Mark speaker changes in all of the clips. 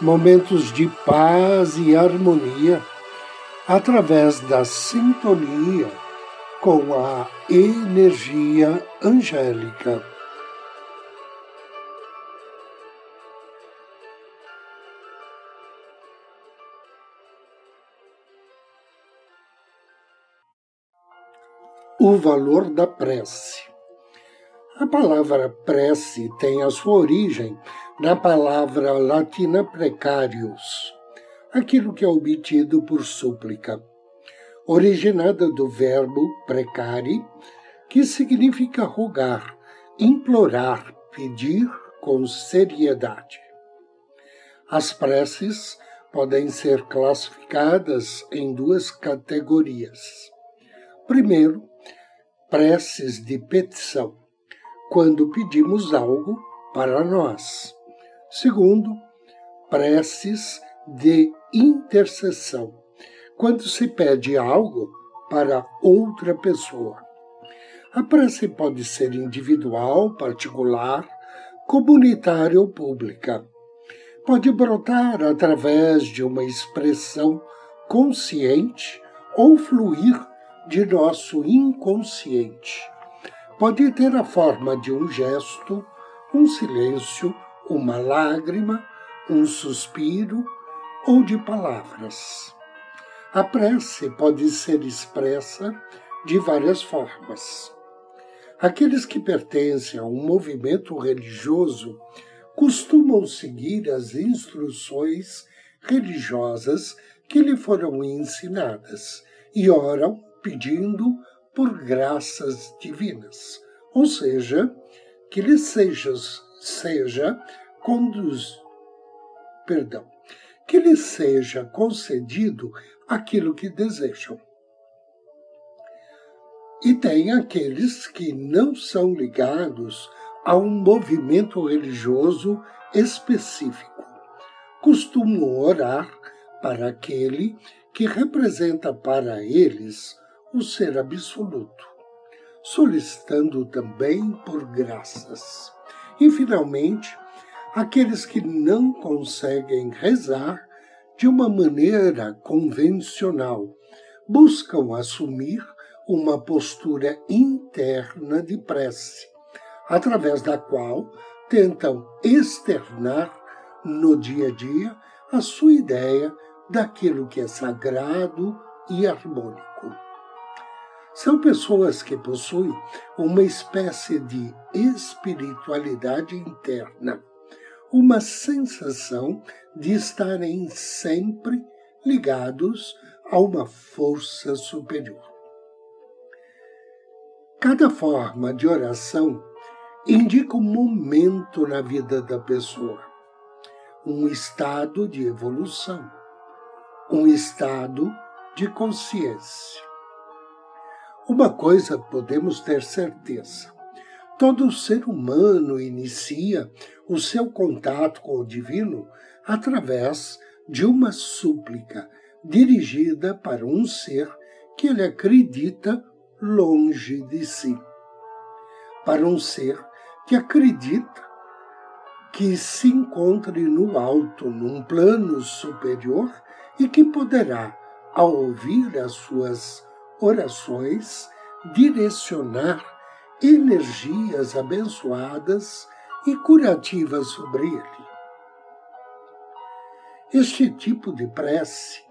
Speaker 1: momentos de paz e harmonia através da sintonia com a energia angélica. O valor da prece. A palavra prece tem a sua origem na palavra latina precarius, aquilo que é obtido por súplica, originada do verbo precari, que significa rogar, implorar, pedir com seriedade. As preces podem ser classificadas em duas categorias. Primeiro, preces de petição, quando pedimos algo para nós. Segundo, preces de intercessão, quando se pede algo para outra pessoa. A prece pode ser individual, particular, comunitária ou pública. Pode brotar através de uma expressão consciente ou fluir de nosso inconsciente. Pode ter a forma de um gesto, um silêncio uma lágrima, um suspiro ou de palavras. A prece pode ser expressa de várias formas. Aqueles que pertencem a um movimento religioso costumam seguir as instruções religiosas que lhe foram ensinadas e oram pedindo por graças divinas, ou seja, que lhes seja, seja conduz, perdão, que lhes seja concedido aquilo que desejam. E tem aqueles que não são ligados a um movimento religioso específico. Costumam orar para aquele que representa para eles o ser absoluto, solicitando também por graças. E, finalmente, aqueles que não conseguem rezar de uma maneira convencional, buscam assumir uma postura interna de prece, através da qual tentam externar no dia a dia a sua ideia daquilo que é sagrado e harmônico. São pessoas que possuem uma espécie de espiritualidade interna, uma sensação de estarem sempre ligados a uma força superior. Cada forma de oração indica um momento na vida da pessoa, um estado de evolução, um estado de consciência. Uma coisa podemos ter certeza: todo ser humano inicia o seu contato com o divino através de uma súplica dirigida para um ser que ele acredita longe de si. Para um ser que acredita que se encontre no alto, num plano superior e que poderá, ao ouvir as suas orações direcionar energias abençoadas e curativas sobre ele. Este tipo de prece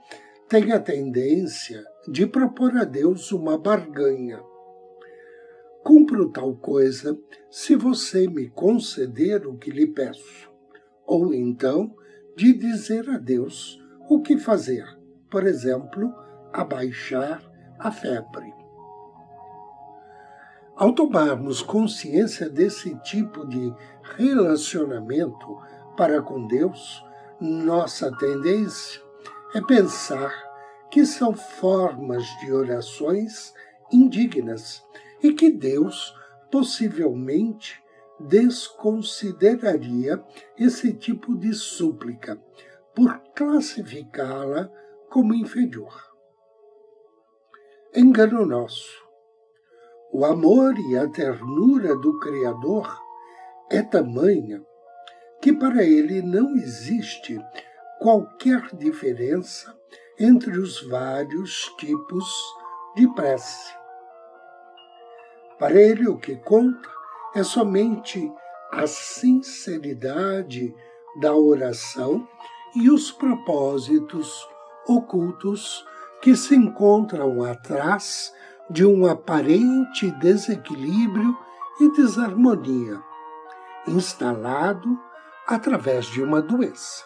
Speaker 1: tem a tendência de propor a Deus uma barganha. Cumpro tal coisa se você me conceder o que lhe peço, ou então de dizer a Deus o que fazer, por exemplo, abaixar a febre. Ao tomarmos consciência desse tipo de relacionamento para com Deus, nossa tendência é pensar que são formas de orações indignas e que Deus possivelmente desconsideraria esse tipo de súplica por classificá-la como inferior. Engano nosso. O amor e a ternura do Criador é tamanha que para ele não existe qualquer diferença entre os vários tipos de prece. Para ele, o que conta é somente a sinceridade da oração e os propósitos ocultos que se encontram atrás de um aparente desequilíbrio e desarmonia instalado através de uma doença.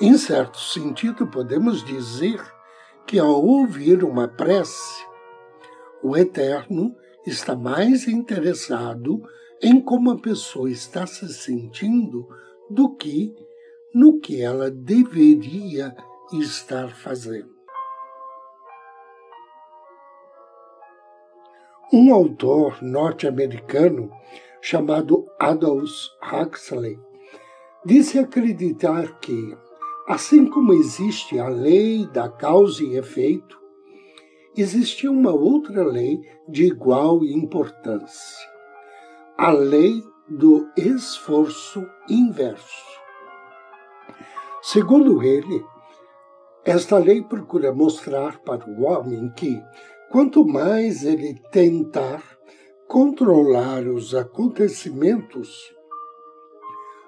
Speaker 1: Em certo sentido, podemos dizer que ao ouvir uma prece, o Eterno está mais interessado em como a pessoa está se sentindo do que no que ela deveria estar fazendo. Um autor norte-americano chamado Aldous Huxley disse acreditar que, assim como existe a lei da causa e efeito, existia uma outra lei de igual importância, a lei do esforço inverso. Segundo ele, esta lei procura mostrar para o homem que, quanto mais ele tentar controlar os acontecimentos,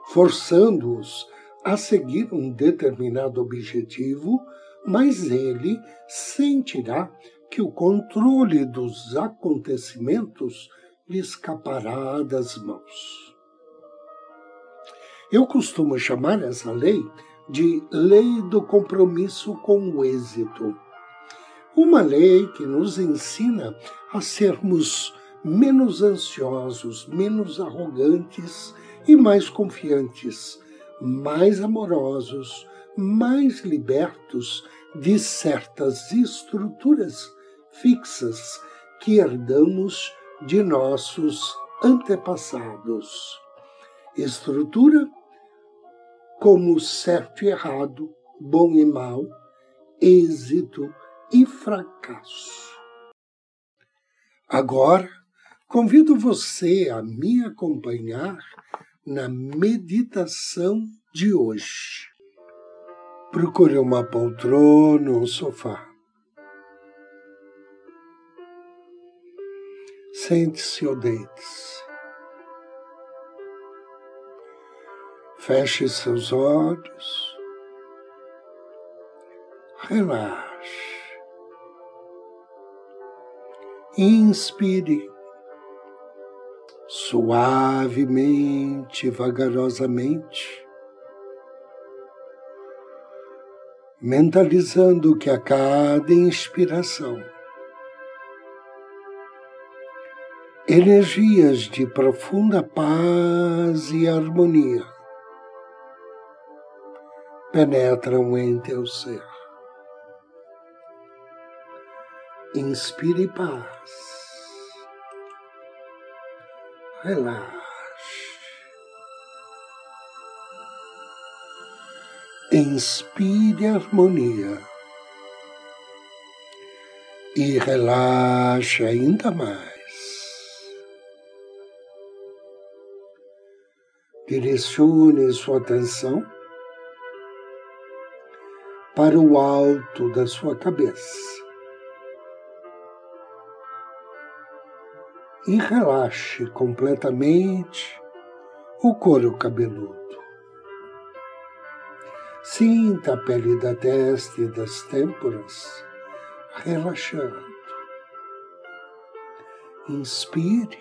Speaker 1: forçando-os a seguir um determinado objetivo, mas ele sentirá que o controle dos acontecimentos lhe escapará das mãos. Eu costumo chamar essa lei de lei do compromisso com o êxito. Uma lei que nos ensina a sermos menos ansiosos, menos arrogantes e mais confiantes, mais amorosos, mais libertos de certas estruturas fixas que herdamos de nossos antepassados. Estrutura como certo e errado, bom e mal, êxito e fracasso. Agora, Convido você a me acompanhar na meditação de hoje. Procure uma poltrona ou sofá. Sente-se ou deite-se. Feche seus olhos. Relaxe. Inspire suavemente, vagarosamente, mentalizando que a cada inspiração, energias de profunda paz e harmonia penetram em teu ser. Inspire paz relaxe. Inspire harmonia e relaxe ainda mais. Direcione sua atenção para o alto da sua cabeça. E relaxe completamente o couro cabeludo. Sinta a pele da testa e das têmporas relaxando. Inspire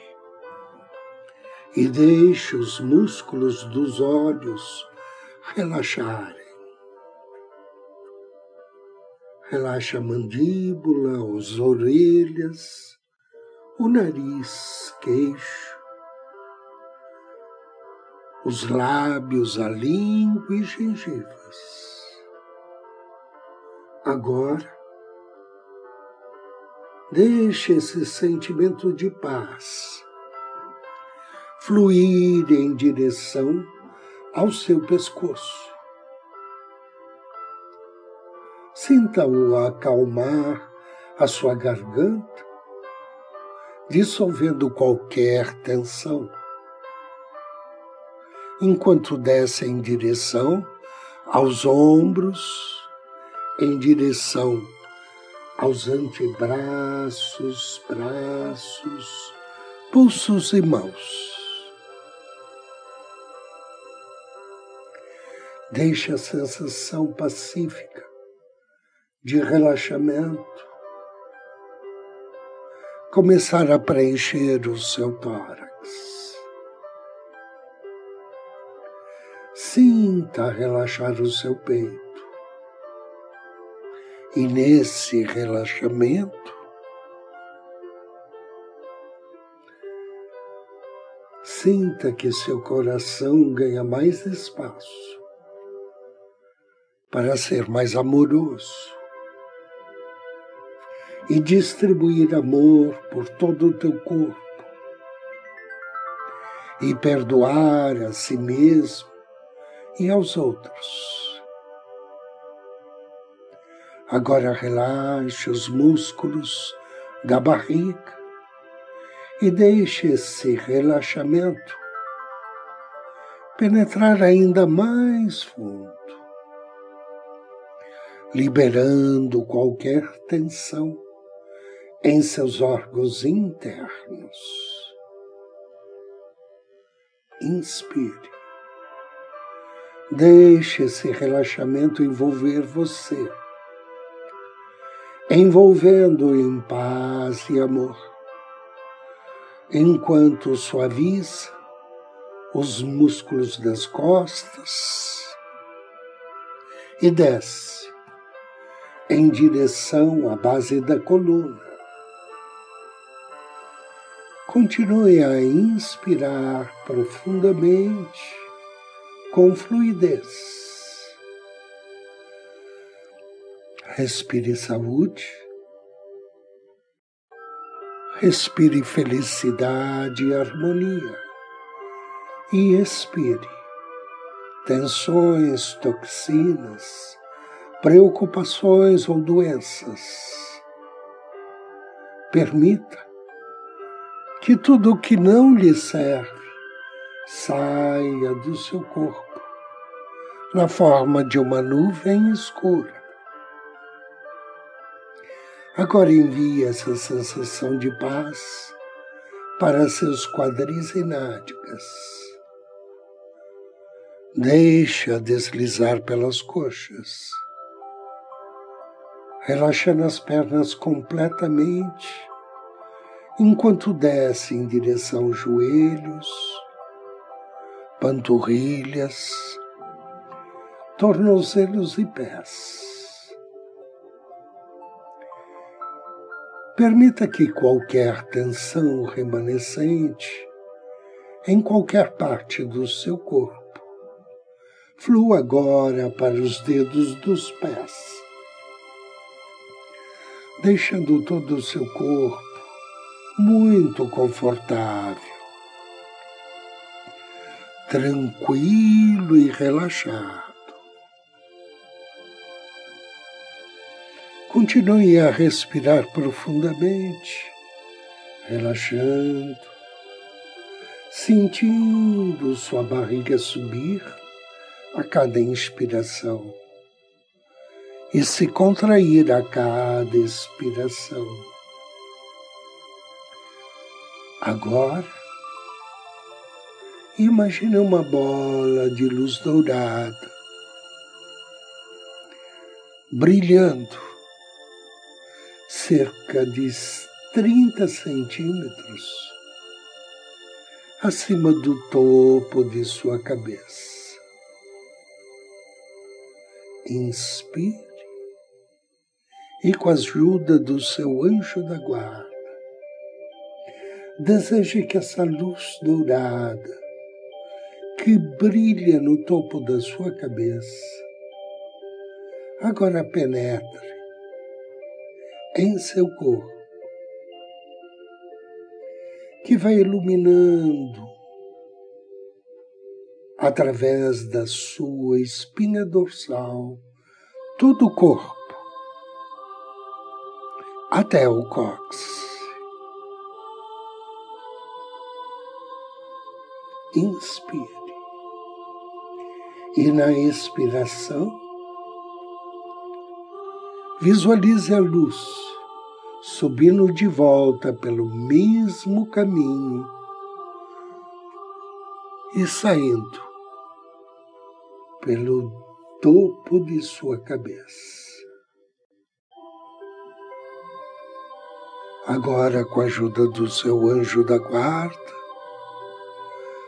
Speaker 1: e deixe os músculos dos olhos relaxarem. Relaxa a mandíbula, as orelhas, o nariz, queixo, os lábios, a língua e gengivas. Agora, deixe esse sentimento de paz fluir em direção ao seu pescoço. Sinta-o acalmar a sua garganta, dissolvendo qualquer tensão. Enquanto desce em direção aos ombros, em direção aos antebraços, braços, pulsos e mãos. Deixe a sensação pacífica de relaxamento começar a preencher o seu tórax. Sinta relaxar o seu peito. E nesse relaxamento, sinta que seu coração ganha mais espaço para ser mais amoroso e distribuir amor por todo o teu corpo e perdoar a si mesmo e aos outros. Agora relaxe os músculos da barriga e deixe esse relaxamento penetrar ainda mais fundo liberando qualquer tensão em seus órgãos internos. Inspire. Deixe esse relaxamento envolver você, envolvendo em paz e amor, enquanto suaviza os músculos das costas e desce em direção à base da coluna. Continue a inspirar profundamente, com fluidez. Respire saúde. Respire felicidade e harmonia. E expire tensões, toxinas, preocupações ou doenças. Permita que tudo o que não lhe serve saia do seu corpo na forma de uma nuvem escura. Agora envie essa sensação de paz para seus quadris e nádegas. Deixa deslizar pelas coxas relaxando as pernas completamente, enquanto desce em direção aos joelhos, panturrilhas, tornozelos e pés. Permita que qualquer tensão remanescente em qualquer parte do seu corpo flua agora para os dedos dos pés deixando todo o seu corpo muito confortável, tranquilo e relaxado. Continue a respirar profundamente, relaxando, sentindo sua barriga subir a cada inspiração e se contrair a cada expiração. Agora, imagine uma bola de luz dourada brilhando cerca de 30 centímetros acima do topo de sua cabeça. Inspire e com a ajuda do seu anjo da guarda, deseje que essa luz dourada que brilha no topo da sua cabeça agora penetre em seu corpo, que vai iluminando através da sua espinha dorsal todo o corpo até o cóccix. Inspire. E na expiração, visualize a luz subindo de volta pelo mesmo caminho e saindo pelo topo de sua cabeça. Agora, com a ajuda do seu anjo da guarda,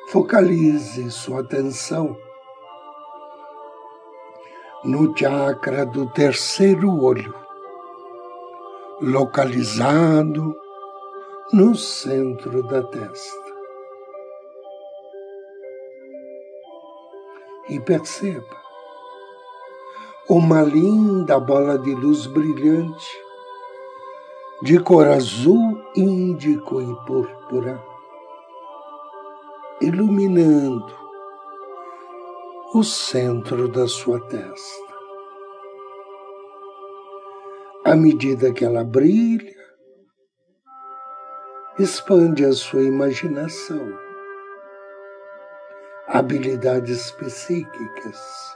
Speaker 1: focalize sua atenção no chakra do terceiro olho, localizado no centro da testa. E perceba uma linda bola de luz brilhante, de cor azul, índico e púrpura, iluminando o centro da sua testa. À medida que ela brilha, expande a sua imaginação, habilidades psíquicas,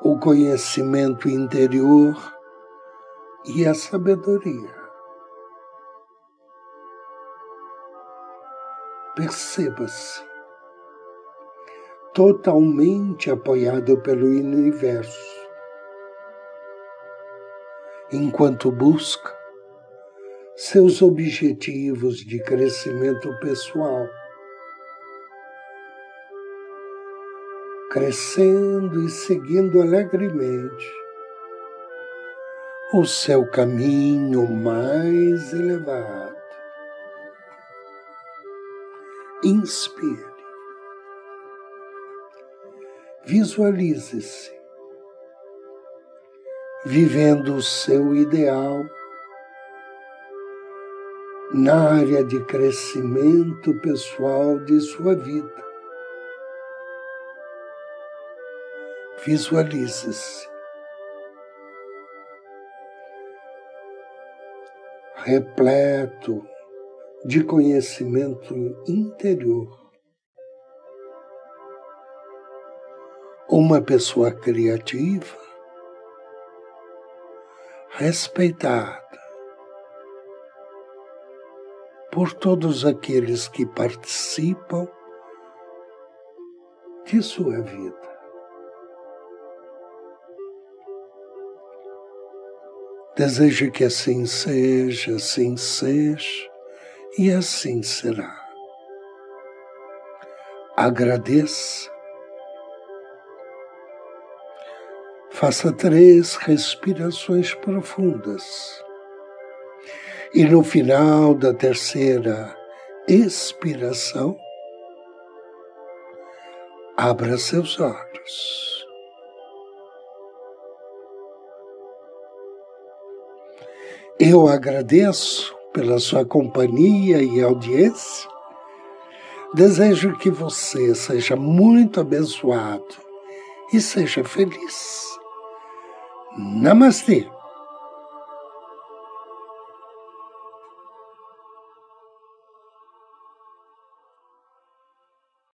Speaker 1: o conhecimento interior e a sabedoria. Perceba-se totalmente apoiado pelo universo, enquanto busca seus objetivos de crescimento pessoal, crescendo e seguindo alegremente o seu caminho mais elevado. Inspire. Visualize-se vivendo o seu ideal na área de crescimento pessoal de sua vida. Visualize-se repleto de conhecimento interior uma pessoa criativa, respeitada por todos aqueles que participam de sua vida. Desejo que assim seja, assim seja e assim será. Agradeça Faça três respirações profundas. E no final da terceira expiração, abra seus olhos. Eu agradeço pela sua companhia e audiência. Desejo que você seja muito abençoado e seja feliz. Namaste.